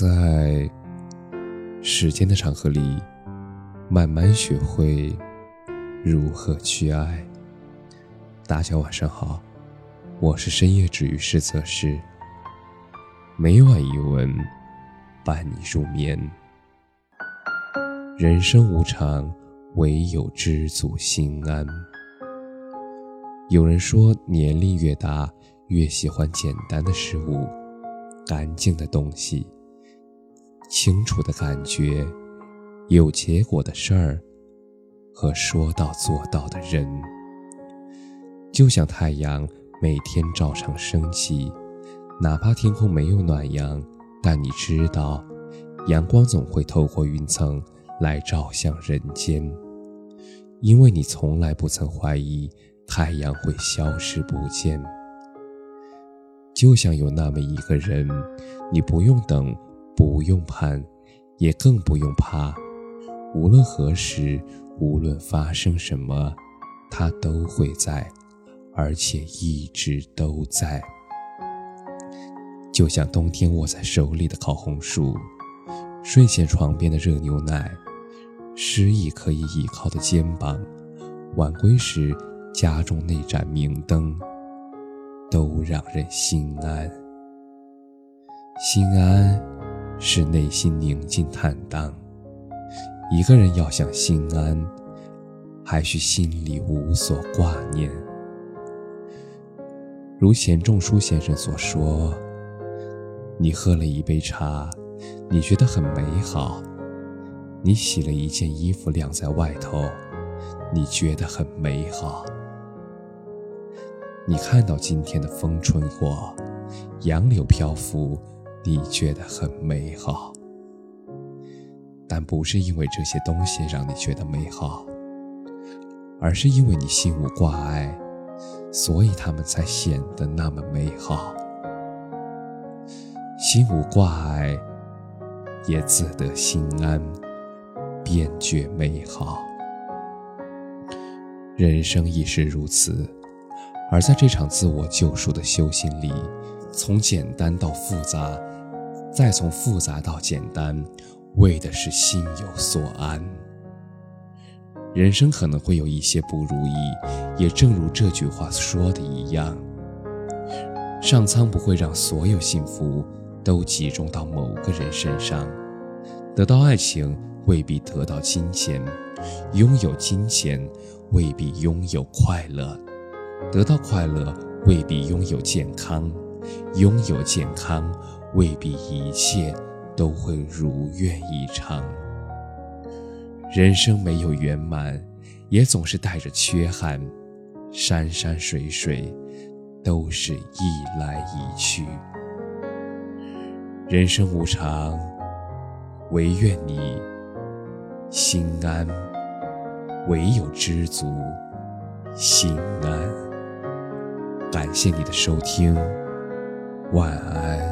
在时间的长河里，慢慢学会如何去爱。大家晚上好，我是深夜治愈师泽师，每晚一文伴你入眠。人生无常，唯有知足心安。有人说，年龄越大，越喜欢简单的事物，干净的东西。清楚的感觉，有结果的事儿，和说到做到的人，就像太阳每天照常升起，哪怕天空没有暖阳，但你知道，阳光总会透过云层来照向人间，因为你从来不曾怀疑太阳会消失不见。就像有那么一个人，你不用等。不用盼，也更不用怕。无论何时，无论发生什么，他都会在，而且一直都在。就像冬天握在手里的烤红薯，睡前床边的热牛奶，失意可以倚靠的肩膀，晚归时家中那盏明灯，都让人心安。心安。是内心宁静坦荡。一个人要想心安，还需心里无所挂念。如钱钟书先生所说：“你喝了一杯茶，你觉得很美好；你洗了一件衣服晾在外头，你觉得很美好；你看到今天的风吹过，杨柳飘拂。”你觉得很美好，但不是因为这些东西让你觉得美好，而是因为你心无挂碍，所以他们才显得那么美好。心无挂碍，也自得心安，便觉美好。人生亦是如此，而在这场自我救赎的修行里，从简单到复杂。再从复杂到简单，为的是心有所安。人生可能会有一些不如意，也正如这句话说的一样：上苍不会让所有幸福都集中到某个人身上。得到爱情未必得到金钱，拥有金钱未必拥有快乐，得到快乐未必拥有健康，拥有健康。未必一切都会如愿以偿。人生没有圆满，也总是带着缺憾。山山水水，都是一来一去。人生无常，唯愿你心安。唯有知足，心安。感谢你的收听，晚安。